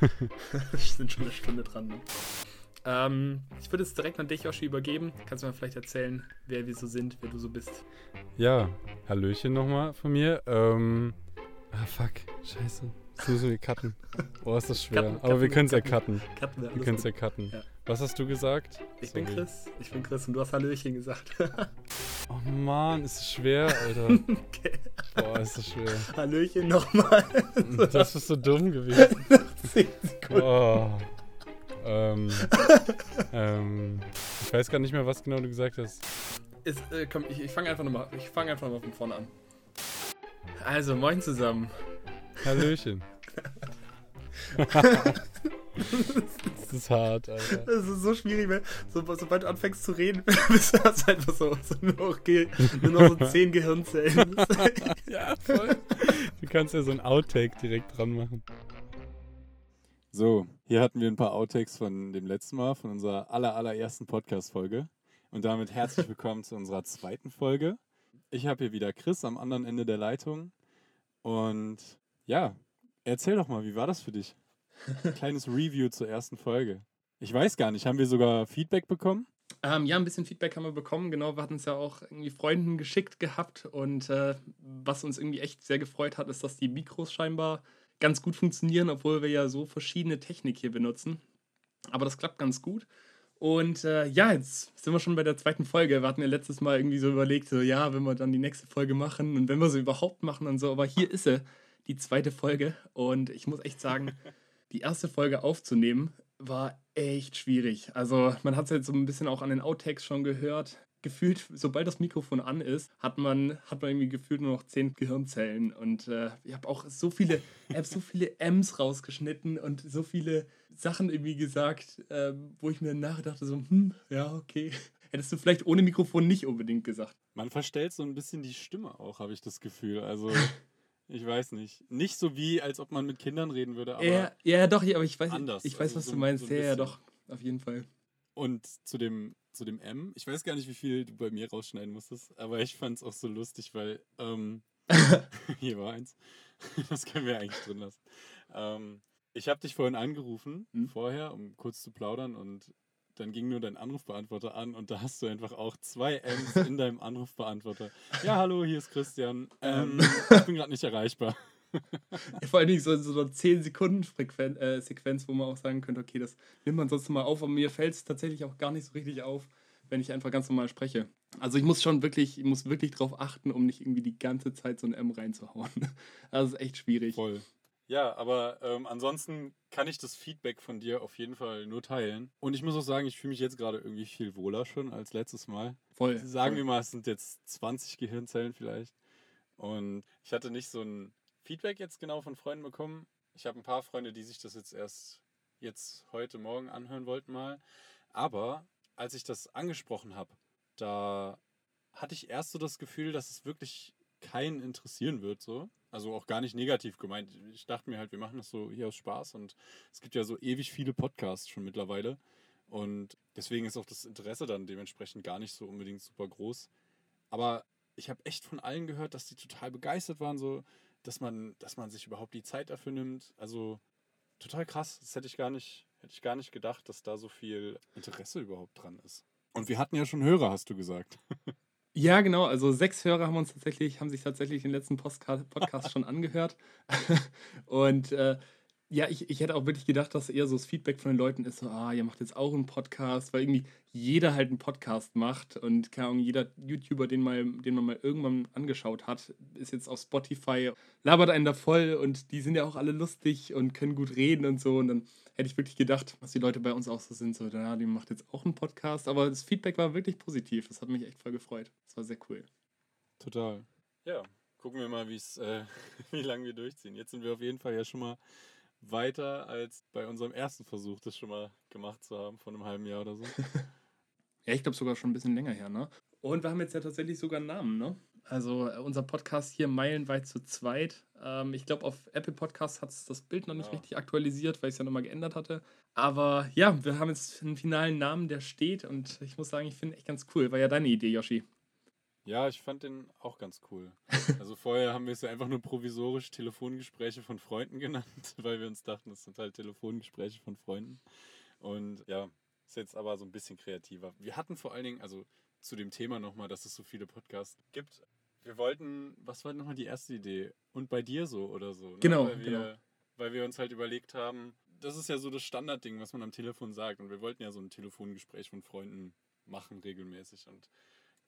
wir sind schon eine Stunde dran. Ne? Ähm, ich würde es direkt an dich, Yoshi, übergeben. Kannst du mir vielleicht erzählen, wer wir so sind, wer du so bist? Ja, Hallöchen nochmal von mir. Ähm, ah, fuck, scheiße. Das müssen wir cutten. Boah, ist das schwer. Cutten, Aber cutten, wir können es ja cutten. wir können es ja cutten. Ja. Was hast du gesagt? Ich bin Sorry. Chris. Ich bin Chris und du hast Hallöchen gesagt. Oh Mann, ist das schwer, Alter. okay. Boah, ist das schwer. Hallöchen nochmal. Das ist so dumm gewesen. 10 Sekunden. Boah. Ähm, ähm, ich weiß gar nicht mehr, was genau du gesagt hast. Ist, äh, komm, ich, ich fange einfach nochmal fang einfach noch mal von vorne an. Also, moin zusammen. Hallöchen. das ist hart, Alter. Das ist so schwierig, weil so, sobald du anfängst zu reden, bist du hast einfach so, so nur, noch, Ge- nur noch so 10 Gehirnzellen. Ja, voll. Du kannst ja so ein Outtake direkt dran machen. So, hier hatten wir ein paar Outtakes von dem letzten Mal, von unserer aller, allerersten Podcast-Folge. Und damit herzlich willkommen zu unserer zweiten Folge. Ich habe hier wieder Chris am anderen Ende der Leitung. Und ja, erzähl doch mal, wie war das für dich? Ein kleines Review zur ersten Folge. Ich weiß gar nicht, haben wir sogar Feedback bekommen? Ähm, ja, ein bisschen Feedback haben wir bekommen. Genau, wir hatten es ja auch irgendwie Freunden geschickt gehabt. Und äh, was uns irgendwie echt sehr gefreut hat, ist, dass die Mikros scheinbar ganz gut funktionieren, obwohl wir ja so verschiedene Technik hier benutzen. Aber das klappt ganz gut. Und äh, ja, jetzt sind wir schon bei der zweiten Folge. Wir hatten ja letztes Mal irgendwie so überlegt, so ja, wenn wir dann die nächste Folge machen und wenn wir sie überhaupt machen und so. Aber hier ist sie, die zweite Folge. Und ich muss echt sagen, die erste Folge aufzunehmen war echt schwierig. Also man hat es jetzt so ein bisschen auch an den Outtakes schon gehört. Gefühlt, sobald das Mikrofon an ist, hat man, hat man irgendwie gefühlt nur noch zehn Gehirnzellen. Und äh, ich habe auch so viele, ich hab so viele M's rausgeschnitten und so viele Sachen irgendwie gesagt, äh, wo ich mir nachdachte, so, hm, ja, okay. Hättest du vielleicht ohne Mikrofon nicht unbedingt gesagt. Man verstellt so ein bisschen die Stimme auch, habe ich das Gefühl. Also, ich weiß nicht. Nicht so wie, als ob man mit Kindern reden würde, aber. ja, ja, doch, aber ich weiß, anders, ich weiß also was so du ein- meinst. so ja, ja, doch, auf jeden Fall. Und zu dem, zu dem M, ich weiß gar nicht, wie viel du bei mir rausschneiden musstest, aber ich fand es auch so lustig, weil ähm, hier war eins. Das können wir eigentlich drin lassen. Ähm, ich habe dich vorhin angerufen, Hm. vorher, um kurz zu plaudern und dann ging nur dein Anrufbeantworter an und da hast du einfach auch zwei M's in deinem Anrufbeantworter. Ja, hallo, hier ist Christian. Ähm, ich bin gerade nicht erreichbar. Vor allen Dingen so, so eine 10 Sekunden Frequen äh, Sequenz, wo man auch sagen könnte, okay, das nimmt man sonst mal auf, aber mir fällt es tatsächlich auch gar nicht so richtig auf, wenn ich einfach ganz normal spreche. Also ich muss schon wirklich, ich muss wirklich drauf achten, um nicht irgendwie die ganze Zeit so ein M reinzuhauen. Also ist echt schwierig. Voll. Ja, aber ähm, ansonsten kann ich das Feedback von dir auf jeden Fall nur teilen. Und ich muss auch sagen, ich fühle mich jetzt gerade irgendwie viel wohler schon als letztes Mal. Voll. Sagen voll. wir mal, es sind jetzt 20 Gehirnzellen vielleicht. Und ich hatte nicht so ein Feedback jetzt genau von Freunden bekommen. Ich habe ein paar Freunde, die sich das jetzt erst jetzt heute Morgen anhören wollten mal. Aber als ich das angesprochen habe, da hatte ich erst so das Gefühl, dass es wirklich keinen interessieren wird so. Also auch gar nicht negativ gemeint. Ich dachte mir halt, wir machen das so hier aus Spaß und es gibt ja so ewig viele Podcasts schon mittlerweile. Und deswegen ist auch das Interesse dann dementsprechend gar nicht so unbedingt super groß. Aber ich habe echt von allen gehört, dass die total begeistert waren, so, dass man, dass man sich überhaupt die Zeit dafür nimmt. Also total krass. Das hätte ich gar nicht, hätte ich gar nicht gedacht, dass da so viel Interesse überhaupt dran ist. Und wir hatten ja schon Hörer, hast du gesagt. Ja, genau. Also sechs Hörer haben uns tatsächlich, haben sich tatsächlich den letzten Postka Podcast schon angehört. Und äh, ja, ich, ich hätte auch wirklich gedacht, dass eher so das Feedback von den Leuten ist, so, ah, ihr macht jetzt auch einen Podcast, weil irgendwie jeder halt einen Podcast macht und keine Ahnung, jeder YouTuber, den, mal, den man mal irgendwann angeschaut hat, ist jetzt auf Spotify, labert einen da voll und die sind ja auch alle lustig und können gut reden und so. Und dann hätte ich wirklich gedacht, dass die Leute bei uns auch so sind, so, ja, die macht jetzt auch einen Podcast. Aber das Feedback war wirklich positiv. Das hat mich echt voll gefreut. Das war sehr cool. Total. Ja, gucken wir mal, wie's, äh, wie lange wir durchziehen. Jetzt sind wir auf jeden Fall ja schon mal weiter als bei unserem ersten Versuch, das schon mal gemacht zu haben, vor einem halben Jahr oder so. Ja, ich glaube sogar schon ein bisschen länger her, ne? Und wir haben jetzt ja tatsächlich sogar einen Namen, ne? Also äh, unser Podcast hier meilenweit zu zweit. Ähm, ich glaube, auf Apple Podcasts hat es das Bild noch nicht Ja. richtig aktualisiert, weil ich es ja nochmal geändert hatte. Aber ja, wir haben jetzt einen finalen Namen, der steht und ich muss sagen, ich finde echt ganz cool. War ja deine Idee, Yoshi. Ja, ich fand den auch ganz cool. Also vorher haben wir es ja einfach nur provisorisch Telefongespräche von Freunden genannt, weil wir uns dachten, es sind halt Telefongespräche von Freunden. Und ja, ist jetzt aber so ein bisschen kreativer. Wir hatten vor allen Dingen, also zu dem Thema nochmal, dass es so viele Podcasts gibt. Wir wollten, was war nochmal die erste Idee? Und bei dir so oder so. Ne? Genau, Weil wir, genau. weil wir uns halt überlegt haben, das ist ja so das Standardding, was man am Telefon sagt. Und wir wollten ja so ein Telefongespräch von Freunden machen regelmäßig. Und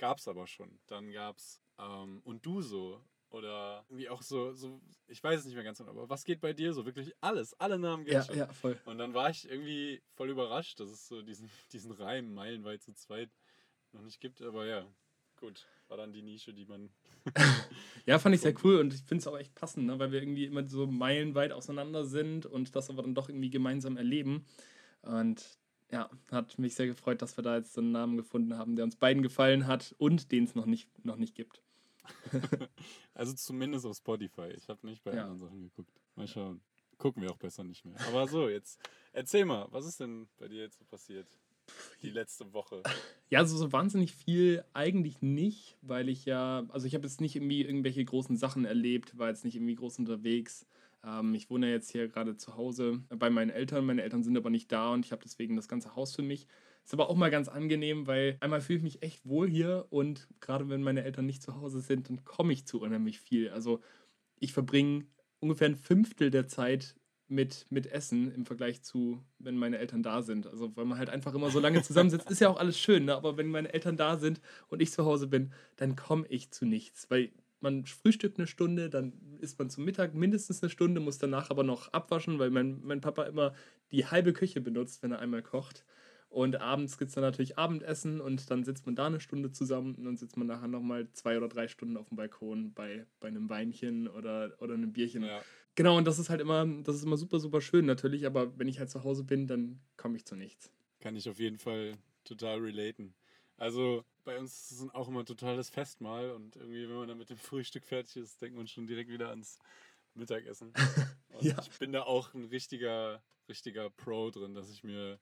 gab's aber schon. Dann gab's ähm, und du so. Oder irgendwie auch so, so, ich weiß es nicht mehr ganz genau, aber was geht bei dir so? Wirklich alles, alle Namen geht Ja, schon. ja, voll. Und dann war ich irgendwie voll überrascht, dass es so diesen, diesen Reim meilenweit zu zweit noch nicht gibt. Aber ja, gut, war dann die Nische, die man. Ja, fand ich sehr cool und ich finde es auch echt passend, ne? weil wir irgendwie immer so meilenweit auseinander sind und das aber dann doch irgendwie gemeinsam erleben. Und ja, hat mich sehr gefreut, dass wir da jetzt so einen Namen gefunden haben, der uns beiden gefallen hat und den es noch nicht, noch nicht gibt. Also zumindest auf Spotify. Ich habe nicht bei Ja. anderen Sachen geguckt. Mal schauen. Gucken wir auch besser nicht mehr. Aber so, jetzt erzähl mal, was ist denn bei dir jetzt so passiert? Die letzte Woche. Ja, also so wahnsinnig viel eigentlich nicht, weil ich ja, also ich habe jetzt nicht irgendwie irgendwelche großen Sachen erlebt, war jetzt nicht irgendwie groß unterwegs. Ähm, ich wohne jetzt hier gerade zu Hause bei meinen Eltern. Meine Eltern sind aber nicht da und ich habe deswegen das ganze Haus für mich. Ist aber auch mal ganz angenehm, weil einmal fühle ich mich echt wohl hier und gerade wenn meine Eltern nicht zu Hause sind, dann komme ich zu unheimlich viel. Also ich verbringe ungefähr ein Fünftel der Zeit mit, mit Essen im Vergleich zu, wenn meine Eltern da sind. Also weil man halt einfach immer so lange zusammensitzt, ist ja auch alles schön, ne? aber wenn meine Eltern da sind und ich zu Hause bin, dann komme ich zu nichts, weil man frühstückt eine Stunde, dann isst man zum Mittag mindestens eine Stunde, muss danach aber noch abwaschen, weil mein, mein Papa immer die halbe Küche benutzt, wenn er einmal kocht. Und abends gibt es dann natürlich Abendessen und dann sitzt man da eine Stunde zusammen und dann sitzt man nachher nochmal zwei oder drei Stunden auf dem Balkon bei, bei einem Weinchen oder, oder einem Bierchen. Ja. Genau, und das ist halt immer, das ist immer super, super schön natürlich, aber wenn ich halt zu Hause bin, dann komme ich zu nichts. Kann ich auf jeden Fall total relaten. Also bei uns ist es auch immer totales Festmahl und irgendwie, wenn man dann mit dem Frühstück fertig ist, denkt man schon direkt wieder ans Mittagessen. Und Ja. ich bin da auch ein richtiger, richtiger Pro drin, dass ich mir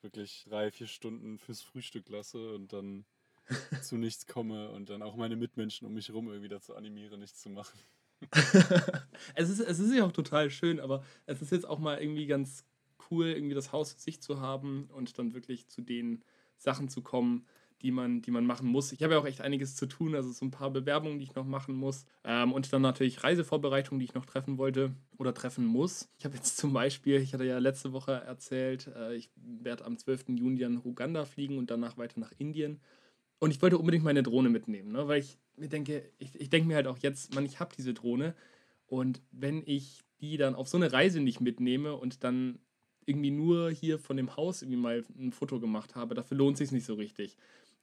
wirklich drei, vier Stunden fürs Frühstück lasse und dann zu nichts komme und dann auch meine Mitmenschen um mich herum irgendwie dazu animiere, nichts zu machen. es, ist, es ist ja auch total schön, aber es ist jetzt auch mal irgendwie ganz cool, irgendwie das Haus für sich zu haben und dann wirklich zu den Sachen zu kommen, die man, die man machen muss. Ich habe ja auch echt einiges zu tun, also so ein paar Bewerbungen, die ich noch machen muss. Ähm, und dann natürlich Reisevorbereitungen, die ich noch treffen wollte oder treffen muss. Ich habe jetzt zum Beispiel, ich hatte ja letzte Woche erzählt, äh, ich werde am 12. Juni nach Uganda fliegen und danach weiter nach Indien. Und ich wollte unbedingt meine Drohne mitnehmen, ne? weil ich mir denke, ich, ich denke mir halt auch jetzt, man, ich habe diese Drohne und wenn ich die dann auf so eine Reise nicht mitnehme und dann irgendwie nur hier von dem Haus irgendwie mal ein Foto gemacht habe, dafür lohnt sich nicht so richtig.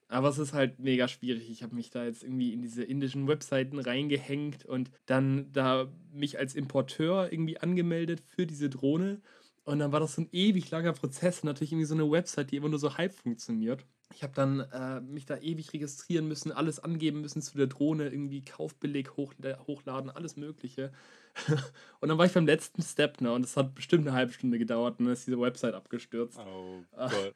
Aber es ist halt mega schwierig. Ich habe mich da jetzt irgendwie in diese indischen Webseiten reingehängt und dann da mich als Importeur irgendwie angemeldet für diese Drohne. Und dann war das so ein ewig langer Prozess. Natürlich irgendwie so eine Website, die immer nur so halb funktioniert. Ich habe dann äh, mich da ewig registrieren müssen, alles angeben müssen zu der Drohne, irgendwie Kaufbeleg hochla hochladen, alles Mögliche. und dann war ich beim letzten Step, ne? Und das hat bestimmt eine halbe Stunde gedauert und dann ist diese Website abgestürzt. Oh Ach. Gott.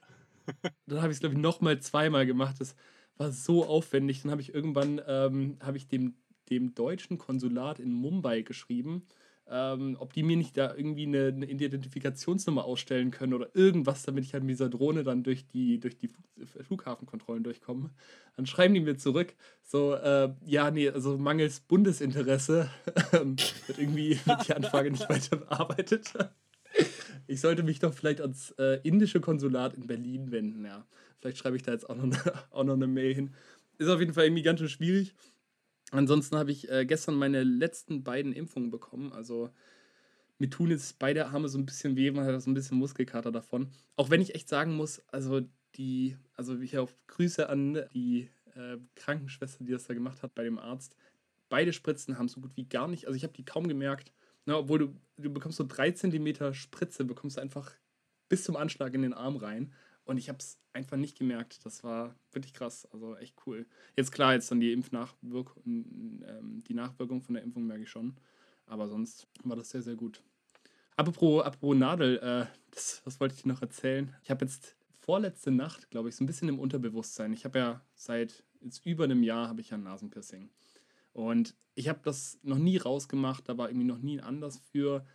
Dann habe ich es, glaube ich, nochmal zweimal gemacht. Das war so aufwendig. Dann habe ich irgendwann ähm, habe ich dem, dem deutschen Konsulat in Mumbai geschrieben, ähm, ob die mir nicht da irgendwie eine, eine Identifikationsnummer ausstellen können oder irgendwas, damit ich halt mit dieser Drohne dann durch die, durch die Flug- Flughafenkontrollen durchkomme. Dann schreiben die mir zurück, so, äh, ja, nee, also mangels Bundesinteresse ähm, wird irgendwie wird die Anfrage nicht weiter bearbeitet. Ich sollte mich doch vielleicht ans äh, indische Konsulat in Berlin wenden, ja. Vielleicht schreibe ich da jetzt auch noch, eine, auch noch eine Mail hin. Ist auf jeden Fall irgendwie ganz schön schwierig. Ansonsten habe ich äh, gestern meine letzten beiden Impfungen bekommen. Also mir tun jetzt beide Arme so ein bisschen weh, man hat so ein bisschen Muskelkater davon. Auch wenn ich echt sagen muss, also die, also hier auf Grüße an die äh, Krankenschwester, die das da gemacht hat bei dem Arzt. Beide Spritzen haben so gut wie gar nicht, also ich habe die kaum gemerkt. Na, obwohl du, du bekommst so drei Zentimeter Spritze, bekommst du einfach bis zum Anschlag in den Arm rein. Und ich habe es einfach nicht gemerkt. Das war wirklich krass, also echt cool. Jetzt klar, jetzt dann die Impfnachwirkung, ähm, die Nachwirkung von der Impfung merke ich schon. Aber sonst war das sehr, sehr gut. Apropos, apropos Nadel, äh, das, das wollte ich dir noch erzählen. Ich habe jetzt vorletzte Nacht, glaube ich, so ein bisschen im Unterbewusstsein. Ich habe ja seit jetzt über einem Jahr habe ich ja ein Nasenpiercing. Und ich habe das noch nie rausgemacht, da war irgendwie noch nie ein Anlass für.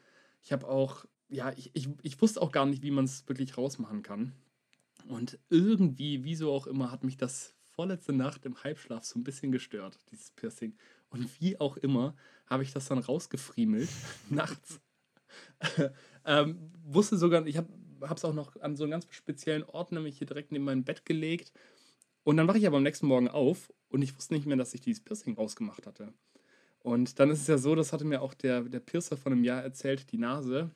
Ich habe auch, ja, ich, ich, ich wusste auch gar nicht, wie man es wirklich rausmachen kann. Und irgendwie, wieso auch immer, hat mich das vorletzte Nacht im Halbschlaf so ein bisschen gestört, dieses Piercing. Und wie auch immer, habe ich das dann rausgefriemelt, nachts. ähm, wusste sogar, ich habe es auch noch an so einen ganz speziellen Ort, nämlich hier direkt neben meinem Bett gelegt. Und dann wache ich aber am nächsten Morgen auf und ich wusste nicht mehr, dass ich dieses Piercing rausgemacht hatte. Und dann ist es ja so, das hatte mir auch der, der Piercer von einem Jahr erzählt, die Nase,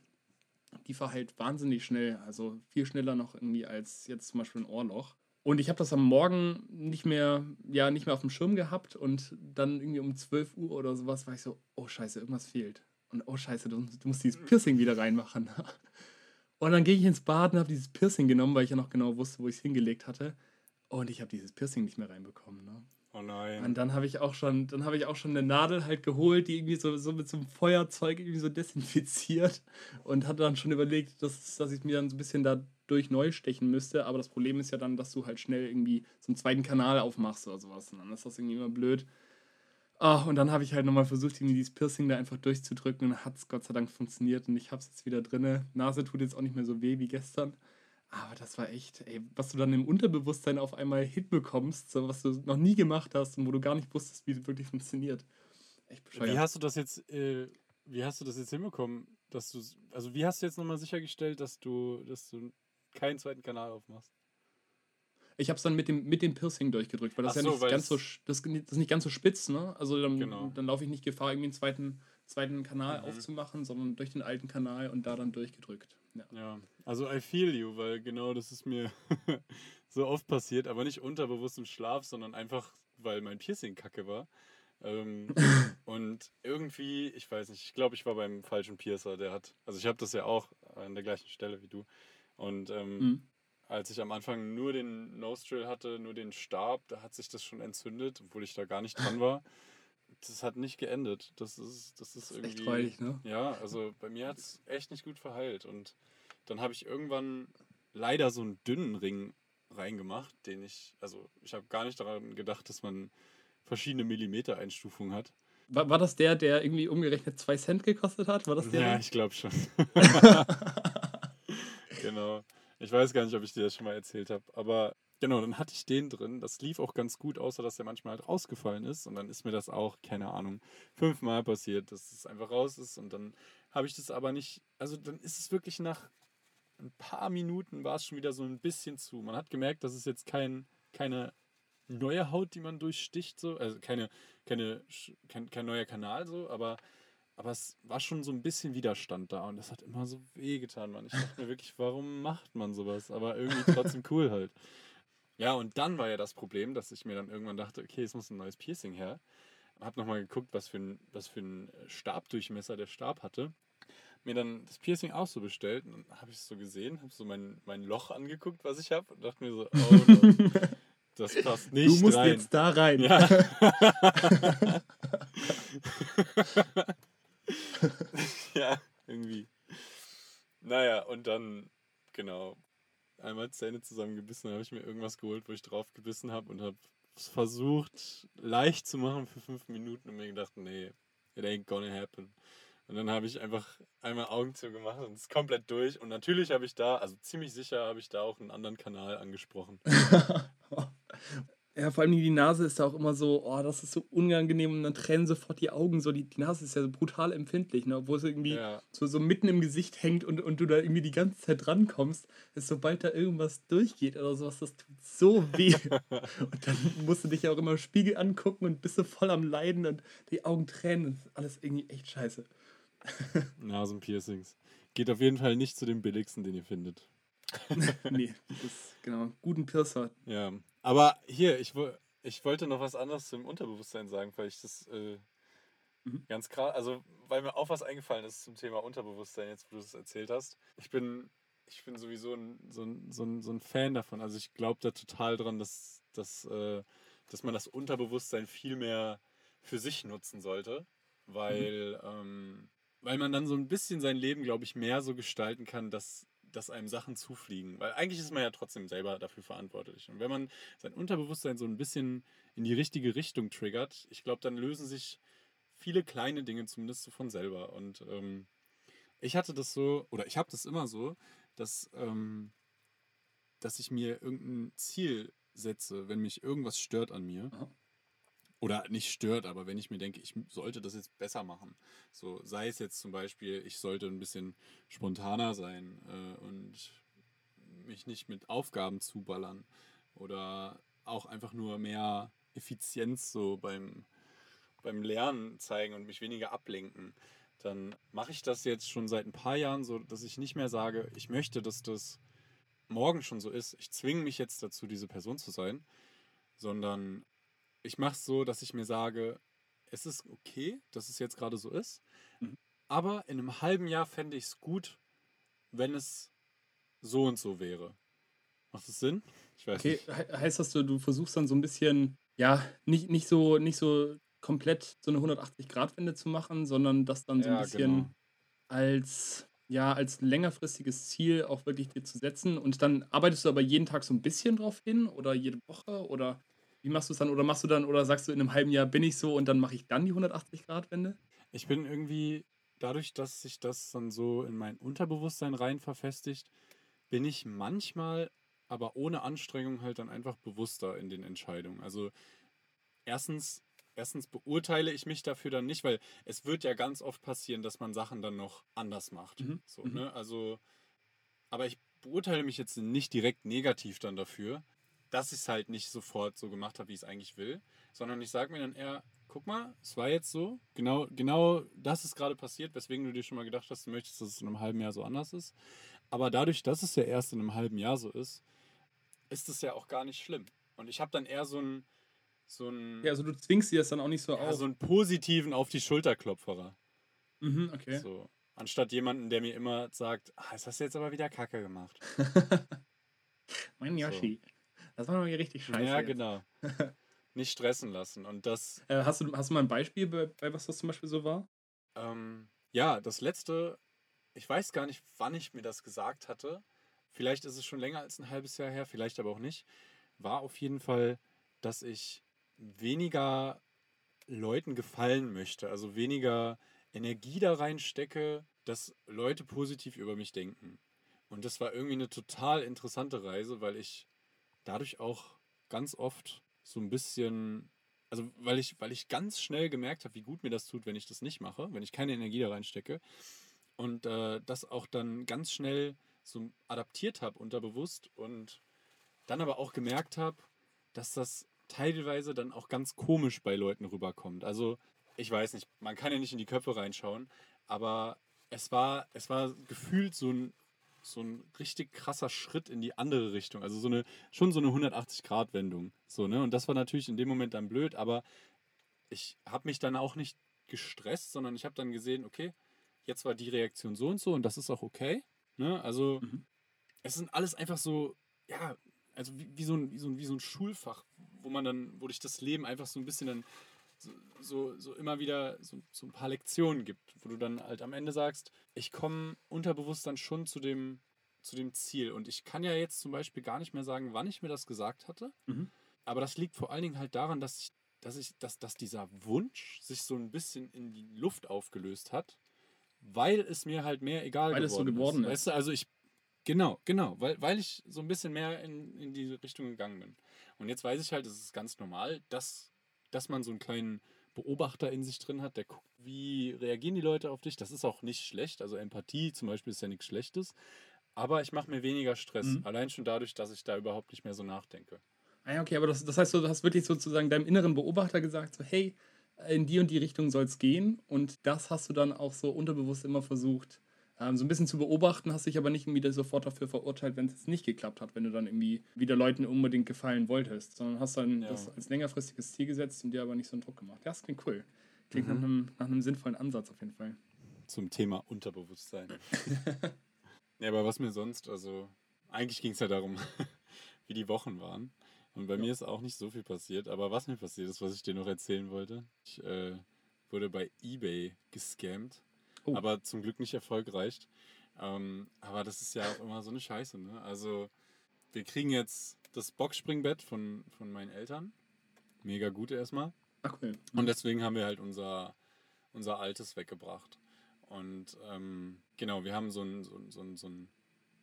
die verheilt wahnsinnig schnell. Also viel schneller noch irgendwie als jetzt zum Beispiel ein Ohrloch. Und ich habe das am Morgen nicht mehr, ja, nicht mehr auf dem Schirm gehabt und dann irgendwie um 12 Uhr oder sowas war ich so, oh scheiße, irgendwas fehlt. Und oh scheiße, du, du musst dieses Piercing wieder reinmachen. Und dann gehe ich ins Bad und habe dieses Piercing genommen, weil ich ja noch genau wusste, wo ich es hingelegt hatte. Und ich habe dieses Piercing nicht mehr reinbekommen. Ne? Oh nein. Und dann habe ich auch schon, dann habe ich auch schon eine Nadel halt geholt, die irgendwie so, so mit so einem Feuerzeug irgendwie so desinfiziert und hatte dann schon überlegt, dass, dass ich mir dann so ein bisschen da durch neu stechen müsste. Aber das Problem ist ja dann, dass du halt schnell irgendwie so einen zweiten Kanal aufmachst oder sowas. Und dann ist das irgendwie immer blöd. Oh, und dann habe ich halt nochmal versucht, irgendwie dieses Piercing da einfach durchzudrücken und hat es Gott sei Dank funktioniert und ich habe es jetzt wieder drinne. Nase tut jetzt auch nicht mehr so weh wie gestern. Aber das war echt, ey, was du dann im Unterbewusstsein auf einmal hinbekommst, so was du noch nie gemacht hast und wo du gar nicht wusstest, wie es wirklich funktioniert. Echt bescheuert. Wie hast du das jetzt, äh, wie hast du das jetzt hinbekommen, dass du, also wie hast du jetzt nochmal sichergestellt, dass du, dass du keinen zweiten Kanal aufmachst? Ich habe es dann mit dem, mit dem Piercing durchgedrückt, weil das Ach ja nicht ganz so, das, das ist nicht ganz so spitz, ne? Also dann, genau. dann laufe ich nicht Gefahr, irgendwie einen zweiten, zweiten Kanal mhm. aufzumachen, sondern durch den alten Kanal und da dann durchgedrückt. Ja. ja, also I feel you, weil genau das ist mir so oft passiert, aber nicht unterbewusst im Schlaf, sondern einfach, weil mein Piercing kacke war. Ähm, und irgendwie, ich weiß nicht, ich glaube, ich war beim falschen Piercer, der hat, also ich habe das ja auch an der gleichen Stelle wie du. Und ähm, mhm als ich am Anfang nur den Nostril hatte, nur den Stab, da hat sich das schon entzündet, obwohl ich da gar nicht dran war. Das hat nicht geendet. Das ist, das ist, das ist irgendwie. Echt freudig, ne? Ja, also bei mir hat es echt nicht gut verheilt. Und dann habe ich irgendwann leider so einen dünnen Ring reingemacht, den ich, also ich habe gar nicht daran gedacht, dass man verschiedene Millimeter-Einstufungen hat. War, war das der, der irgendwie umgerechnet 2 Cent gekostet hat? War das der? Ja, ich glaube schon. genau. Ich weiß gar nicht, ob ich dir das schon mal erzählt habe, aber genau, dann hatte ich den drin. Das lief auch ganz gut, außer dass der manchmal halt rausgefallen ist. Und dann ist mir das auch, keine Ahnung, fünfmal passiert, dass es einfach raus ist. Und dann habe ich das aber nicht, also dann ist es wirklich nach ein paar Minuten war es schon wieder so ein bisschen zu. Man hat gemerkt, dass es jetzt kein, keine neue Haut, die man durchsticht, so, also keine, keine, kein, kein neuer Kanal so, aber aber es war schon so ein bisschen Widerstand da und das hat immer so wehgetan, man. Ich dachte mir wirklich, warum macht man sowas? Aber irgendwie trotzdem cool halt. Ja, und dann war ja das Problem, dass ich mir dann irgendwann dachte, okay, es muss ein neues Piercing her. Hab nochmal geguckt, was für, ein, was für ein Stabdurchmesser der Stab hatte. Mir dann das Piercing auch so bestellt und dann habe ich es so gesehen, habe so mein, mein Loch angeguckt, was ich habe und dachte mir so, oh no, das passt nicht. Du musst rein. jetzt da rein. Ja. ja, irgendwie. Naja, und dann, genau, einmal Zähne zusammengebissen, habe ich mir irgendwas geholt, wo ich drauf gebissen habe und habe es versucht, leicht zu machen für fünf Minuten und mir gedacht, nee, it ain't gonna happen. Und dann habe ich einfach einmal Augen zugemacht und es ist komplett durch. Und natürlich habe ich da, also ziemlich sicher habe ich da auch einen anderen Kanal angesprochen. Ja, vor allem die Nase ist ja auch immer so, oh, das ist so unangenehm und dann trennen sofort die Augen so. Die, die Nase ist ja so brutal empfindlich, ne? obwohl es irgendwie ja. so, so mitten im Gesicht hängt und, und du da irgendwie die ganze Zeit drankommst, ist sobald da irgendwas durchgeht oder sowas, das tut so weh. und dann musst du dich ja auch immer im Spiegel angucken und bist so voll am Leiden und die Augen tränen. Das ist alles irgendwie echt scheiße. Nasenpiercings. Geht auf jeden Fall nicht zu dem billigsten, den ihr findet. nee, das ist genau. Guten Piercer. Ja, aber hier, ich, ich wollte noch was anderes zum Unterbewusstsein sagen, weil ich das äh, mhm. ganz krass, also weil mir auch was eingefallen ist zum Thema Unterbewusstsein, jetzt wo du es erzählt hast. Ich bin, ich bin sowieso ein, so, ein, so, ein, so ein Fan davon. Also ich glaube da total dran, dass, dass, äh, dass man das Unterbewusstsein viel mehr für sich nutzen sollte, weil, mhm. ähm, weil man dann so ein bisschen sein Leben, glaube ich, mehr so gestalten kann, dass dass einem Sachen zufliegen. Weil eigentlich ist man ja trotzdem selber dafür verantwortlich. Und wenn man sein Unterbewusstsein so ein bisschen in die richtige Richtung triggert, ich glaube, dann lösen sich viele kleine Dinge zumindest so von selber. Und ähm, ich hatte das so, oder ich habe das immer so, dass, ähm, dass ich mir irgendein Ziel setze, wenn mich irgendwas stört an mir. Aha. Oder nicht stört, aber wenn ich mir denke, ich sollte das jetzt besser machen. So sei es jetzt zum Beispiel, ich sollte ein bisschen spontaner sein äh, und mich nicht mit Aufgaben zuballern. Oder auch einfach nur mehr Effizienz so beim, beim Lernen zeigen und mich weniger ablenken. Dann mache ich das jetzt schon seit ein paar Jahren so, dass ich nicht mehr sage, ich möchte, dass das morgen schon so ist. Ich zwinge mich jetzt dazu, diese Person zu sein, sondern ich mache es so, dass ich mir sage, es ist okay, dass es jetzt gerade so ist, Mhm. aber in einem halben Jahr fände ich es gut, wenn es so und so wäre. Macht das Sinn? Ich weiß Okay, nicht. he- heißt das, du, du versuchst dann so ein bisschen, ja, nicht, nicht, so, nicht so komplett so eine 180-Grad-Wende zu machen, sondern das dann so ein Ja, bisschen genau. als, ja, als längerfristiges Ziel auch wirklich dir zu setzen. Und dann arbeitest du aber jeden Tag so ein bisschen drauf hin oder jede Woche oder wie machst du es dann? Oder machst du dann, oder sagst du in einem halben Jahr bin ich so und dann mache ich dann die 180-Grad-Wende? Ich bin irgendwie, dadurch, dass sich das dann so in mein Unterbewusstsein rein verfestigt, bin ich manchmal, aber ohne Anstrengung halt dann einfach bewusster in den Entscheidungen. Also erstens, erstens beurteile ich mich dafür dann nicht, weil es wird ja ganz oft passieren, dass man Sachen dann noch anders macht. Mhm, So, mhm. ne? Also, aber ich beurteile mich jetzt nicht direkt negativ dann dafür, dass ich es halt nicht sofort so gemacht habe, wie ich es eigentlich will, sondern ich sage mir dann eher, guck mal, es war jetzt so, genau, genau das ist gerade passiert, weswegen du dir schon mal gedacht hast, du möchtest, dass es in einem halben Jahr so anders ist. Aber dadurch, dass es ja erst in einem halben Jahr so ist, ist es ja auch gar nicht schlimm. Und ich habe dann eher so einen, so einen, Ja, also du zwingst dir das dann auch nicht so ja, auf. so einen positiven auf die Schulterklopferer. mhm, okay. So. Anstatt jemanden, der mir immer sagt, ah, das hast du jetzt aber wieder Kacke gemacht. mein So. Das war doch hier richtig scheiße. ja, jetzt. genau. Nicht stressen lassen. Und das, Äh, hast, du, hast du mal ein Beispiel, bei, bei was das zum Beispiel so war? ähm, ja, das letzte, ich weiß gar nicht, wann ich mir das gesagt hatte. Vielleicht ist es schon länger als ein halbes Jahr her, vielleicht aber auch nicht. War auf jeden Fall, dass ich weniger Leuten gefallen möchte, also weniger Energie da reinstecke, dass Leute positiv über mich denken. Und das war irgendwie eine total interessante Reise, weil ich dadurch auch ganz oft so ein bisschen, also weil ich, weil ich ganz schnell gemerkt habe, wie gut mir das tut, wenn ich das nicht mache, wenn ich keine Energie da reinstecke. Und äh, das auch dann ganz schnell so adaptiert habe, unterbewusst. Und dann aber auch gemerkt habe, dass das teilweise dann auch ganz komisch bei Leuten rüberkommt. Also, ich weiß nicht, man kann ja nicht in die Köpfe reinschauen, aber es war, es war gefühlt so ein, so ein richtig krasser Schritt in die andere Richtung. Also so eine, schon so eine 180-Grad-Wendung. So, ne? Und das war natürlich in dem Moment dann blöd, aber ich habe mich dann auch nicht gestresst, sondern ich habe dann gesehen, okay, jetzt war die Reaktion so und so und das ist auch okay. Ne? Also Mhm. es sind alles einfach so, ja, also wie, wie, so ein, wie, so ein, wie so ein Schulfach, wo man dann, wo dich das Leben einfach so ein bisschen dann so, so, so immer wieder so, so ein paar Lektionen gibt, wo du dann halt am Ende sagst, ich komme unterbewusst dann schon zu dem, zu dem Ziel. Und ich kann ja jetzt zum Beispiel gar nicht mehr sagen, wann ich mir das gesagt hatte. Mhm. Aber das liegt vor allen Dingen halt daran, dass ich, dass ich, dass, dass dieser Wunsch sich so ein bisschen in die Luft aufgelöst hat, weil es mir halt mehr egal Weil es so geworden geworden ist. ist. Weißt du, also ich, genau, genau, weil, weil ich so ein bisschen mehr in, in diese Richtung gegangen bin. Und jetzt weiß ich halt, es ist ganz normal, dass, dass man so einen kleinen Beobachter in sich drin hat, der guckt, wie reagieren die Leute auf dich. Das ist auch nicht schlecht. Also Empathie zum Beispiel ist ja nichts Schlechtes. Aber ich mache mir weniger Stress. Mhm. Allein schon dadurch, dass ich da überhaupt nicht mehr so nachdenke. Ah ja, okay, aber das, das heißt, du hast wirklich sozusagen deinem inneren Beobachter gesagt, so, hey, in die und die Richtung soll es gehen. Und das hast du dann auch so unterbewusst immer versucht, ähm, so ein bisschen zu beobachten, hast dich aber nicht irgendwie sofort dafür verurteilt, wenn es jetzt nicht geklappt hat, wenn du dann irgendwie wieder Leuten unbedingt gefallen wolltest, sondern hast dann Ja. das als längerfristiges Ziel gesetzt und dir aber nicht so einen Druck gemacht. Ja, das klingt cool. Klingt Mhm. nach, einem, nach einem sinnvollen Ansatz auf jeden Fall. Zum Thema Unterbewusstsein. ja, aber was mir sonst, also eigentlich ging es ja darum, wie die Wochen waren. Und bei Ja. mir ist auch nicht so viel passiert. Aber was mir passiert ist, was ich dir noch erzählen wollte, ich äh, wurde bei eBay gescammt. Oh. Aber zum Glück nicht erfolgreich. Ähm, aber das ist ja auch immer so eine Scheiße, ne? Also, wir kriegen jetzt das Boxspringbett von, von meinen Eltern. Mega gut erstmal. Ach cool. Und deswegen haben wir halt unser, unser altes weggebracht. Und ähm, genau, wir haben so ein, so, so, ein, so ein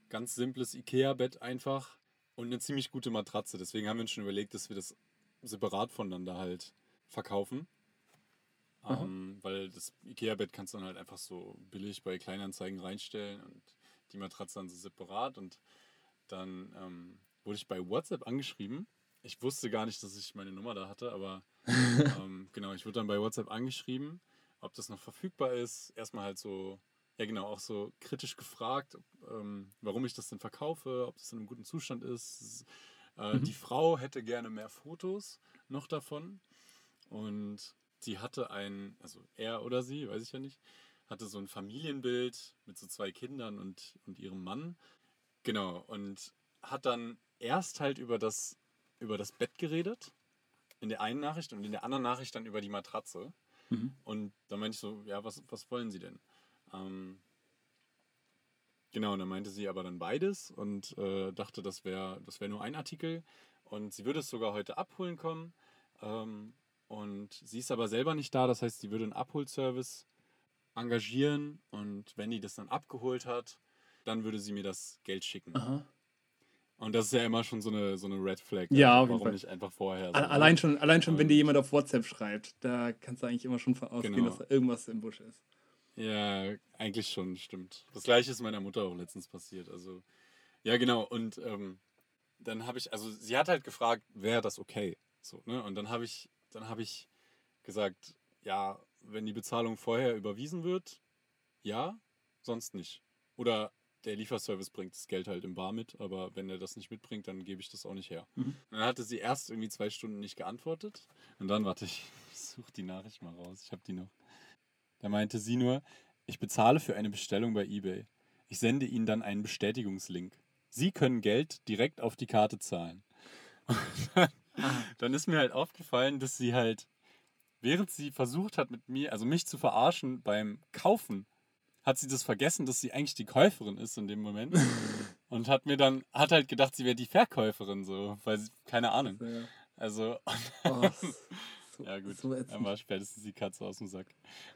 ganz simples Ikea-Bett einfach und eine ziemlich gute Matratze. Deswegen haben wir uns schon überlegt, dass wir das separat voneinander halt verkaufen. Ähm, weil das Ikea-Bett kannst du dann halt einfach so billig bei Kleinanzeigen reinstellen und die Matratze dann so separat. Und dann ähm, wurde ich bei WhatsApp angeschrieben. Ich wusste gar nicht, dass ich meine Nummer da hatte, aber ähm, genau, ich wurde dann bei WhatsApp angeschrieben, ob das noch verfügbar ist. Erstmal halt so, ja genau, auch so kritisch gefragt, ähm, warum ich das denn verkaufe, ob das in einem guten Zustand ist. Äh, Mhm. Die Frau hätte gerne mehr Fotos noch davon und sie hatte ein, also er oder sie, weiß ich ja nicht, hatte so ein Familienbild mit so zwei Kindern und, und ihrem Mann. Genau, und hat dann erst halt über das, über das Bett geredet, in der einen Nachricht und in der anderen Nachricht dann über die Matratze. Mhm. Und dann meinte ich so, ja, was, was wollen Sie denn? Ähm, genau, und dann meinte sie aber dann beides und äh, dachte, das wäre das wär nur ein Artikel. Und sie würde es sogar heute abholen kommen. Ähm, und sie ist aber selber nicht da, das heißt, sie würde einen Abholservice engagieren und wenn die das dann abgeholt hat, dann würde sie mir das Geld schicken. Aha. Und das ist ja immer schon so eine, so eine Red Flag. Ja, also warum Fall. nicht einfach vorher? So, Allein schon, allein schon, wenn dir Und- jemand auf WhatsApp schreibt, da kannst du eigentlich immer schon von ausgehen, Genau. dass da irgendwas im Busch ist. Ja, eigentlich schon, stimmt. Das gleiche ist meiner Mutter auch letztens passiert. Also, ja, genau. Und ähm, dann habe ich, also sie hat halt gefragt, wäre das okay? So, ne? Und dann habe ich, dann habe ich gesagt, ja, wenn die Bezahlung vorher überwiesen wird, ja, sonst nicht. Oder der Lieferservice bringt das Geld halt im Bar mit, aber wenn er das nicht mitbringt, dann gebe ich das auch nicht her. Mhm. Und dann hatte sie erst irgendwie zwei Stunden nicht geantwortet. Und dann, warte, ich suche die Nachricht mal raus. Ich habe die noch. Da meinte sie nur, ich bezahle für eine Bestellung bei eBay. Ich sende Ihnen dann einen Bestätigungslink. Sie können Geld direkt auf die Karte zahlen. Dann, ist mir halt aufgefallen, dass sie halt, während sie versucht hat mit mir, also mich zu verarschen beim Kaufen, hat sie das vergessen, dass sie eigentlich die Käuferin ist in dem Moment. Und hat mir dann, hat halt gedacht, sie wäre die Verkäuferin, so, weil sie, keine Ahnung. Also, Oh, so, ja, gut. So dann war spätestens die Katze aus dem Sack.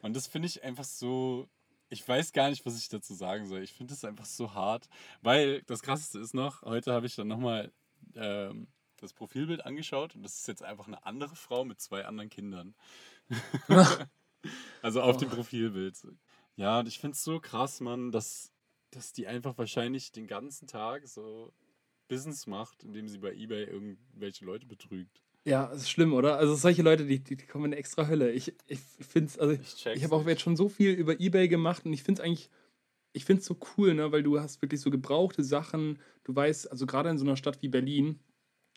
Und das finde ich einfach so. Ich weiß gar nicht, was ich dazu sagen soll. Ich finde das einfach so hart. Weil das Krasseste ist noch, heute habe ich dann nochmal ähm, das Profilbild angeschaut und das ist jetzt einfach eine andere Frau mit zwei anderen Kindern. also auf dem Oh. Profilbild. Ja, und ich finde es so krass, Mann, dass, dass die einfach wahrscheinlich den ganzen Tag so Business macht, indem sie bei Ebay irgendwelche Leute betrügt. Ja, ist schlimm, oder? Also solche Leute, die, die, die kommen in eine extra Hölle. Ich, ich finde es, also Ich ich habe auch jetzt schon so viel über Ebay gemacht und ich finde es eigentlich, ich finde es so cool, ne, weil du hast wirklich so gebrauchte Sachen. Du weißt, also gerade in so einer Stadt wie Berlin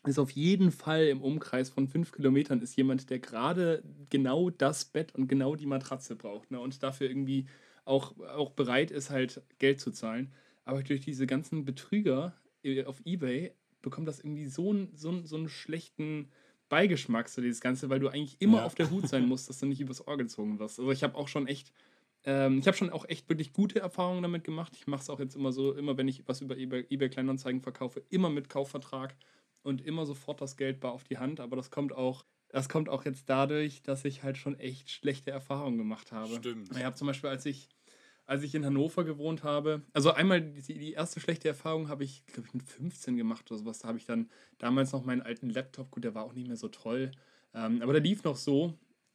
ist auf jeden Fall im Umkreis von fünf Kilometern ist jemand, der gerade genau das Bett und genau die Matratze braucht, ne, und dafür irgendwie auch, auch bereit ist, halt Geld zu zahlen. Aber durch diese ganzen Betrüger äh, auf Ebay bekommt das irgendwie so einen, so einen, so einen schlechten Beigeschmack, so dieses Ganze, weil du eigentlich immer Ja. auf der Hut sein musst, dass du nicht übers Ohr gezogen wirst. Also ich habe auch schon echt, ähm, ich habe schon auch echt wirklich gute Erfahrungen damit gemacht. Ich mache es auch jetzt immer so, immer wenn ich was über eBay, eBay Kleinanzeigen verkaufe, immer mit Kaufvertrag und immer sofort das Geld bar auf die Hand. Aber das kommt auch, das kommt auch jetzt dadurch, dass ich halt schon echt schlechte Erfahrungen gemacht habe. Stimmt. Ich habe zum Beispiel, als ich, als ich in Hannover gewohnt habe, also einmal die, die erste schlechte Erfahrung habe ich, glaube ich, mit 15 gemacht oder sowas. Da habe ich dann damals noch meinen alten Laptop, gut, der war auch nicht mehr so toll, ähm, aber der lief noch so.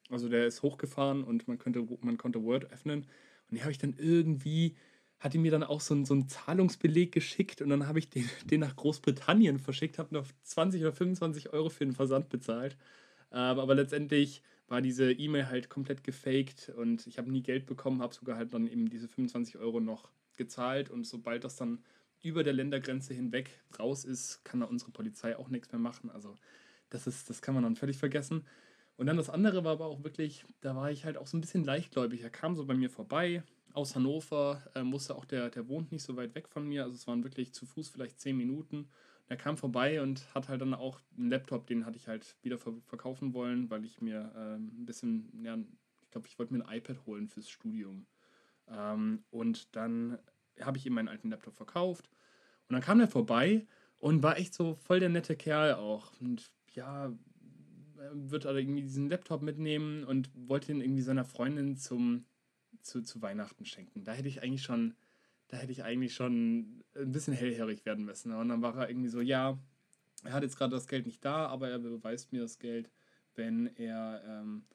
Also der ist hochgefahren und man konnte, man konnte Word öffnen. Und die habe ich dann irgendwie, hat die mir dann auch so, einen- so Zahlungsbeleg geschickt und dann habe ich den, den nach Großbritannien verschickt, habe noch 20 oder 25 Euro für den Versand bezahlt. Ähm, aber letztendlich war diese E-Mail halt komplett gefaked und ich habe nie Geld bekommen, habe sogar halt dann eben diese 25 Euro noch gezahlt und sobald das dann über der Ländergrenze hinweg raus ist, kann da unsere Polizei auch nichts mehr machen. Also das ist, das kann man dann völlig vergessen. Und dann das andere war aber auch wirklich, da war ich halt auch so ein bisschen leichtgläubig. Er kam so bei mir vorbei aus Hannover, äh, musste auch, der, der wohnt nicht so weit weg von mir, also es waren wirklich zu Fuß vielleicht zehn Minuten. Er kam vorbei und hat halt dann auch einen Laptop, den hatte ich halt wieder ver verkaufen wollen, weil ich mir ähm, ein bisschen, ja, ich glaube, ich wollte mir ein iPad holen fürs Studium. Ähm, und dann habe ich ihm meinen alten Laptop verkauft. Und dann kam er vorbei und war echt so voll der nette Kerl auch. Und ja, wird er irgendwie diesen Laptop mitnehmen und wollte ihn irgendwie seiner Freundin zum, zu, zu Weihnachten schenken. Da hätte ich eigentlich schon, da hätte ich eigentlich schon ein bisschen hellhörig werden müssen. Und dann war er irgendwie so, ja, er hat jetzt gerade das Geld nicht da, aber er beweist mir das Geld, wenn er, ähm,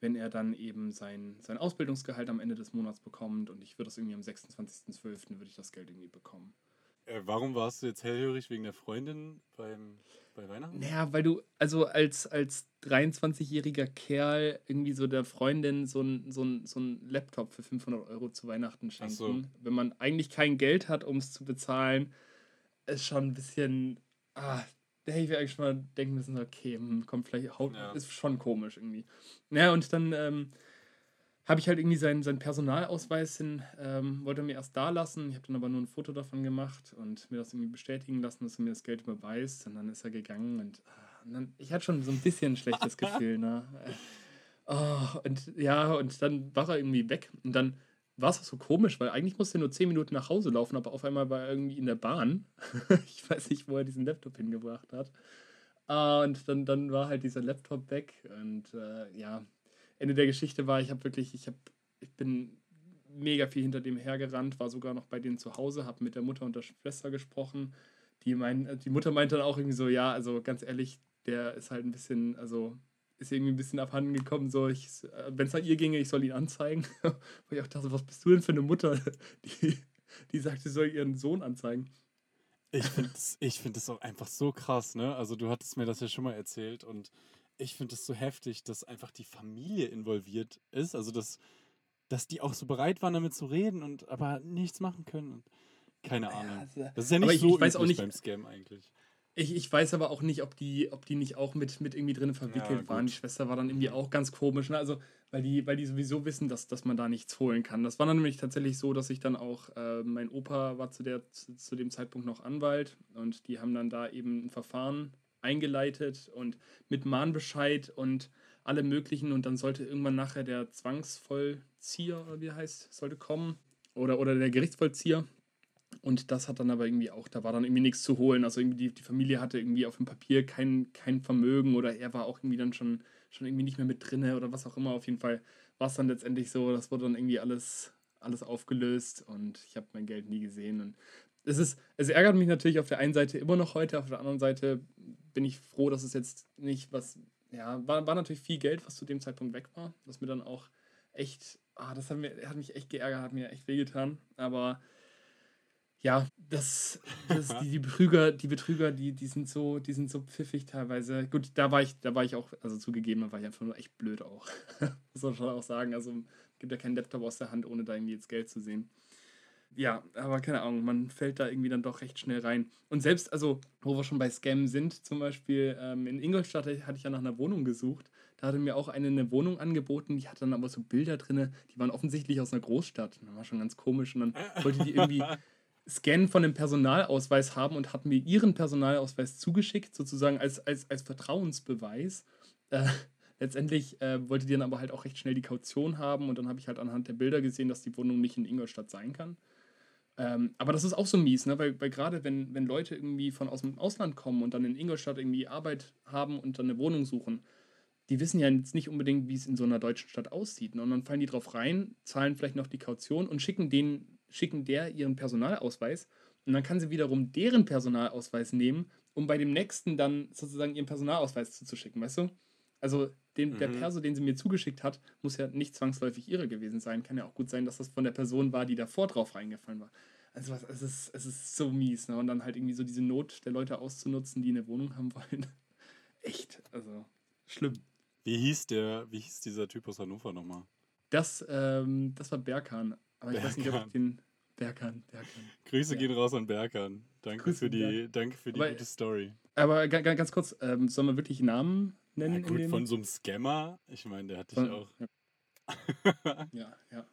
wenn er dann eben sein, sein Ausbildungsgehalt am Ende des Monats bekommt und ich würde das irgendwie am 26.12. würde ich das Geld irgendwie bekommen. Äh, warum warst du jetzt hellhörig wegen der Freundin beim, bei Weihnachten? Naja, weil du, also als, als 23-jähriger Kerl irgendwie so der Freundin so ein, so, ein, so ein Laptop für 500 Euro zu Weihnachten schenken, so. wenn man eigentlich kein Geld hat, um es zu bezahlen, ist schon ein bisschen, ah, da hätte ich eigentlich schon mal denken müssen, okay, hm, kommt vielleicht, Haut, ja. ist schon komisch irgendwie. Naja, und dann ähm, habe ich halt irgendwie seinen, seinen Personalausweis hin, ähm, wollte er mir erst da lassen. Ich habe dann aber nur ein Foto davon gemacht und mir das irgendwie bestätigen lassen, dass er mir das Geld überweist. Und dann ist er gegangen und, ah, und dann, ich hatte schon so ein bisschen ein schlechtes Gefühl, ne? Oh, und ja, und dann war er irgendwie weg. Und dann war es auch so komisch, weil eigentlich musste er nur 10 Minuten nach Hause laufen, aber auf einmal war er irgendwie in der Bahn. ich weiß nicht, wo er diesen Laptop hingebracht hat. Uh, und dann, dann war halt dieser Laptop weg. Und uh, ja, Ende der Geschichte war, ich habe wirklich, ich habe, ich bin mega viel hinter dem hergerannt, war sogar noch bei denen zu Hause, habe mit der Mutter und der Schwester gesprochen. Die, mein, die Mutter meinte dann auch irgendwie so, ja, also ganz ehrlich, der ist halt ein bisschen, also ist irgendwie ein bisschen abhanden gekommen, so, äh, wenn es nach ihr ginge, ich soll ihn anzeigen. Wo ich auch dachte, was bist du denn für eine Mutter, die, die sagt, sie soll ihren Sohn anzeigen. Ich finde das, find das auch einfach so krass, ne? Also du hattest mir das ja schon mal erzählt und ich finde es so heftig, dass einfach die Familie involviert ist. Also dass, dass die auch so bereit waren, damit zu reden und aber nichts machen können. Und keine Ahnung. Also, das ist ja nicht ich, so ich auch nicht, beim Scam eigentlich. Ich, ich weiß aber auch nicht, ob die, ob die nicht auch mit, mit irgendwie drin verwickelt ja, waren. Die Schwester war dann irgendwie auch ganz komisch. Ne? Also, weil die, weil die sowieso wissen, dass, dass man da nichts holen kann. Das war dann nämlich tatsächlich so, dass ich dann auch, äh, mein Opa war zu, der, zu, zu dem Zeitpunkt noch Anwalt und die haben dann da eben ein Verfahren eingeleitet und mit Mahnbescheid und alle möglichen und dann sollte irgendwann nachher der Zwangsvollzieher, wie er heißt, sollte kommen oder, oder der Gerichtsvollzieher und das hat dann aber irgendwie auch, da war dann irgendwie nichts zu holen. Also irgendwie die, die Familie hatte irgendwie auf dem Papier kein, kein Vermögen oder er war auch irgendwie dann schon, schon irgendwie nicht mehr mit drinne oder was auch immer. Auf jeden Fall war es dann letztendlich so, das wurde dann irgendwie alles, alles aufgelöst und ich habe mein Geld nie gesehen. Und es ist, es ärgert mich natürlich auf der einen Seite immer noch heute, auf der anderen Seite bin ich froh, dass es jetzt nicht was, ja, war, war natürlich viel Geld, was zu dem Zeitpunkt weg war, was mir dann auch echt, ah, das hat, mir, hat mich echt geärgert, hat mir echt wehgetan, aber ja, das, das die, die, Betrüger, die Betrüger, die, die sind so, die sind so pfiffig teilweise. Gut, da war ich, da war ich auch, also zugegeben, da war ich einfach nur echt blöd auch. Muss man schon auch sagen. Also gibt ja keinen Laptop aus der Hand, ohne da irgendwie jetzt Geld zu sehen. Ja, aber keine Ahnung, man fällt da irgendwie dann doch recht schnell rein. Und selbst, also, wo wir schon bei Scam sind, zum Beispiel ähm, in Ingolstadt hatte ich ja nach einer Wohnung gesucht. Da hatte mir auch eine eine Wohnung angeboten, die hatte dann aber so Bilder drin, die waren offensichtlich aus einer Großstadt. Das war schon ganz komisch. Und dann wollte die irgendwie Scan von dem Personalausweis haben und hatten mir ihren Personalausweis zugeschickt, sozusagen als, als, als Vertrauensbeweis. Äh, letztendlich äh, wollte die dann aber halt auch recht schnell die Kaution haben und dann habe ich halt anhand der Bilder gesehen, dass die Wohnung nicht in Ingolstadt sein kann. Ähm, aber das ist auch so mies, ne? weil, weil gerade wenn, wenn Leute irgendwie von aus dem Ausland kommen und dann in Ingolstadt irgendwie Arbeit haben und dann eine Wohnung suchen, die wissen ja jetzt nicht unbedingt, wie es in so einer deutschen Stadt aussieht. Ne? Und dann fallen die drauf rein, zahlen vielleicht noch die Kaution und schicken den schicken der ihren Personalausweis und dann kann sie wiederum deren Personalausweis nehmen, um bei dem nächsten dann sozusagen ihren Personalausweis zuzuschicken, weißt du? Also den, mhm. der Perso, den sie mir zugeschickt hat, muss ja nicht zwangsläufig ihre gewesen sein. Kann ja auch gut sein, dass das von der Person war, die davor drauf reingefallen war. Also was, es, ist, es ist so mies, ne? Und dann halt irgendwie so diese Not der Leute auszunutzen, die eine Wohnung haben wollen. Echt, also schlimm. Wie hieß der, wie hieß dieser Typ aus Hannover nochmal? Das, ähm, das war Berkan. Aber ich weiß nicht, ob ich den. Berkan, Berkan. Grüße ja. gehen raus an Berkan. Danke Grüße für die, danke für die aber, gute Story. Aber ganz kurz, ähm, sollen wir wirklich Namen nennen? Ja, gut, von so einem Scammer. Ich meine, der hat dich auch. Ja. ja, ja.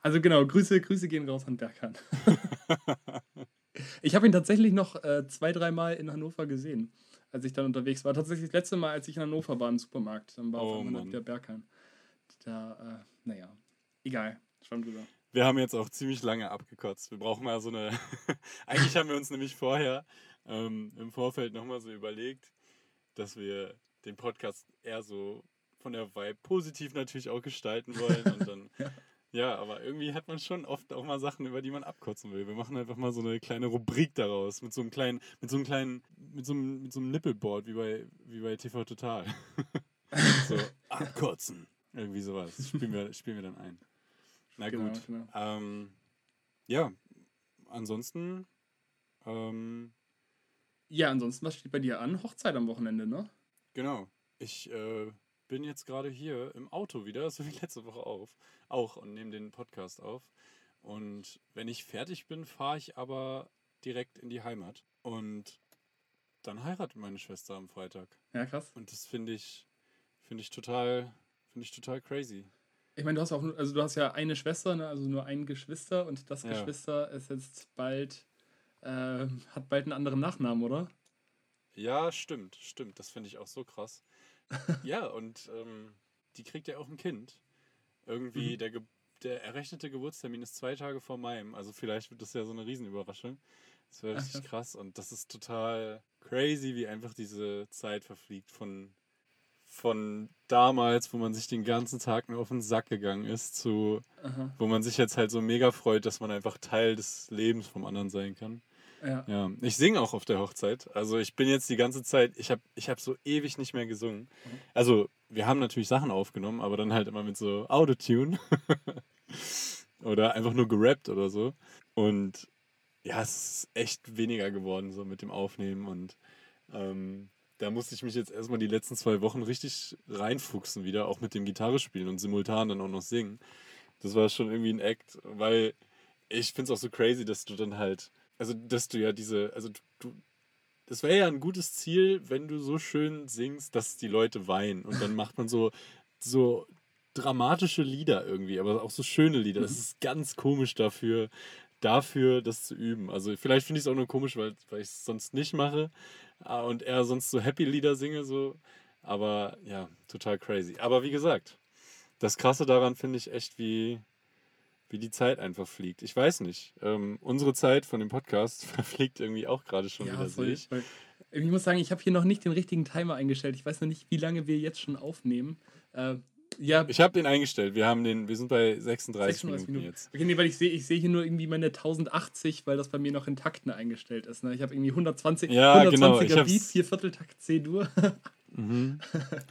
Also genau, Grüße, Grüße gehen raus an Berkan. ich habe ihn tatsächlich noch äh, zwei, dreimal in Hannover gesehen, als ich dann unterwegs war. Tatsächlich das letzte Mal, als ich in Hannover war im Supermarkt. Dann war oh, auf der Berkan. Da, äh, naja, egal. Schon drüber. wir haben jetzt auch ziemlich lange abgekotzt. Wir brauchen mal so eine. Eigentlich haben wir uns nämlich vorher ähm, im Vorfeld nochmal so überlegt, dass wir den Podcast eher so von der Vibe positiv natürlich auch gestalten wollen. Und dann, ja. ja. aber irgendwie hat man schon oft auch mal Sachen, über die man abkotzen will. Wir machen einfach mal so eine kleine Rubrik daraus, mit so einem kleinen, mit so einem kleinen, mit so einem, mit so einem Nippelboard wie bei, wie bei TV Total. so, abkotzen. Irgendwie sowas. Spielen wir, spielen wir dann ein. Na genau, gut. Genau. Ähm, ja, ansonsten. Ähm, ja, ansonsten, was steht bei dir an? Hochzeit am Wochenende, ne? Genau. Ich äh, bin jetzt gerade hier im Auto wieder, so wie letzte Woche auf, auch und nehme den Podcast auf. Und wenn ich fertig bin, fahre ich aber direkt in die Heimat. Und dann heiratet meine Schwester am Freitag. Ja, krass. Und das finde ich, finde ich total, finde ich total crazy. Ich meine, du hast auch, also du hast ja eine Schwester, ne? also nur ein Geschwister und das ja. Geschwister ist jetzt bald äh, hat bald einen anderen Nachnamen, oder? Ja, stimmt, stimmt. Das finde ich auch so krass. ja, und ähm, die kriegt ja auch ein Kind. Irgendwie, mhm. der, Ge der errechnete Geburtstermin ist zwei Tage vor meinem. Also vielleicht wird das ja so eine Riesenüberraschung. Das wäre richtig krass. Und das ist total crazy, wie einfach diese Zeit verfliegt von, von damals, wo man sich den ganzen Tag nur auf den Sack gegangen ist, zu Aha. wo man sich jetzt halt so mega freut, dass man einfach Teil des Lebens vom anderen sein kann. Ja. ja. Ich singe auch auf der Hochzeit. Also ich bin jetzt die ganze Zeit, ich habe ich hab so ewig nicht mehr gesungen. Also wir haben natürlich Sachen aufgenommen, aber dann halt immer mit so Autotune. oder einfach nur gerappt oder so. Und ja, es ist echt weniger geworden so mit dem Aufnehmen und ähm, da musste ich mich jetzt erstmal die letzten zwei Wochen richtig reinfuchsen wieder, auch mit dem Gitarre spielen und simultan dann auch noch singen. Das war schon irgendwie ein Act, weil ich finde es auch so crazy, dass du dann halt also dass du ja diese, also du, das wäre ja ein gutes Ziel, wenn du so schön singst, dass die Leute weinen. Und dann macht man so, so dramatische Lieder irgendwie, aber auch so schöne Lieder. Das mhm. ist ganz komisch dafür, dafür das zu üben. Also vielleicht finde ich es auch nur komisch, weil, weil ich es sonst nicht mache ah, und eher sonst so Happy-Lieder singe, so. Aber ja, total crazy. Aber wie gesagt, das Krasse daran finde ich echt, wie, wie die Zeit einfach fliegt. Ich weiß nicht. Ähm, unsere Zeit von dem Podcast verfliegt irgendwie auch gerade schon ja, wieder, voll, sehe ich. Voll. Ich muss sagen, ich habe hier noch nicht den richtigen Timer eingestellt. Ich weiß noch nicht, wie lange wir jetzt schon aufnehmen. Äh, ja. Ich habe den eingestellt. Wir, haben den, wir sind bei 36, 36 Minuten, Minuten, jetzt. Okay, nee, weil ich sehe ich seh hier nur irgendwie meine 1080, weil das bei mir noch in Takten eingestellt ist. Ne? Ich habe irgendwie 120, ja, 120er genau. Beat, 4 Vierteltakt C-Dur. Mhm.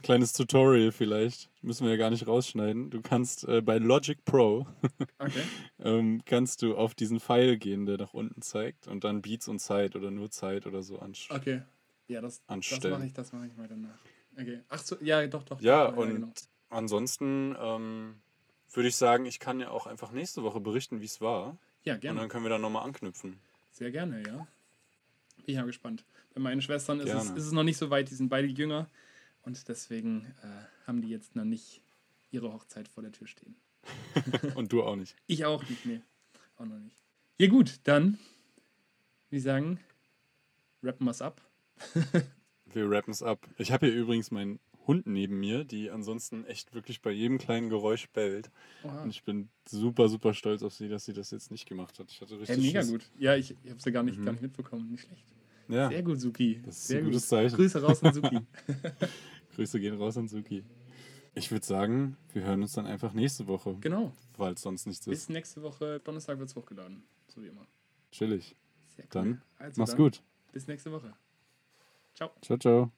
Kleines Tutorial vielleicht. Müssen wir ja gar nicht rausschneiden. Du kannst äh, bei Logic Pro okay. ähm, kannst du auf diesen Pfeil gehen, der nach unten zeigt und dann Beats und Zeit oder nur Zeit oder so anstellen. Okay. Ja, das, das mache ich, das mache ich mal danach. Okay. Ach so, ja, doch, doch. Ja, doch, und ja, genau. ansonsten ähm, würde ich sagen, ich kann ja auch einfach nächste Woche berichten, wie es war. Ja, gerne. Und dann können wir da nochmal anknüpfen. Sehr gerne, ja. Bin ja gespannt. Bei meinen Schwestern ist es, ist es, noch nicht so weit, die sind beide jünger. Und deswegen äh, haben die jetzt noch nicht ihre Hochzeit vor der Tür stehen. und du auch nicht. Ich auch nicht, nee. Auch noch nicht. Ja, gut, dann, wie sagen, rappen wir es ab. wir rappen es ab. Ich habe hier übrigens meinen Hund neben mir, die ansonsten echt wirklich bei jedem kleinen Geräusch bellt. Oha. Und ich bin super, super stolz auf sie, dass sie das jetzt nicht gemacht hat. Ich hatte richtig hey, mega Schiss. gut. Ja, ich, ich habe sie gar nicht, mhm. gar nicht mitbekommen. Nicht schlecht. Ja. Sehr gut, Suki. Das ist Sehr ein gutes gut. Zeichen. Grüße raus an Suki. Grüße gehen raus an Suki. Ich würde sagen, wir hören uns dann einfach nächste Woche. Genau. Weil es sonst nichts ist. Bis nächste Woche, Donnerstag wird es hochgeladen. So wie immer. Chillig. Sehr cool. Dann also mach's dann, gut. Bis nächste Woche. Ciao. Ciao, ciao.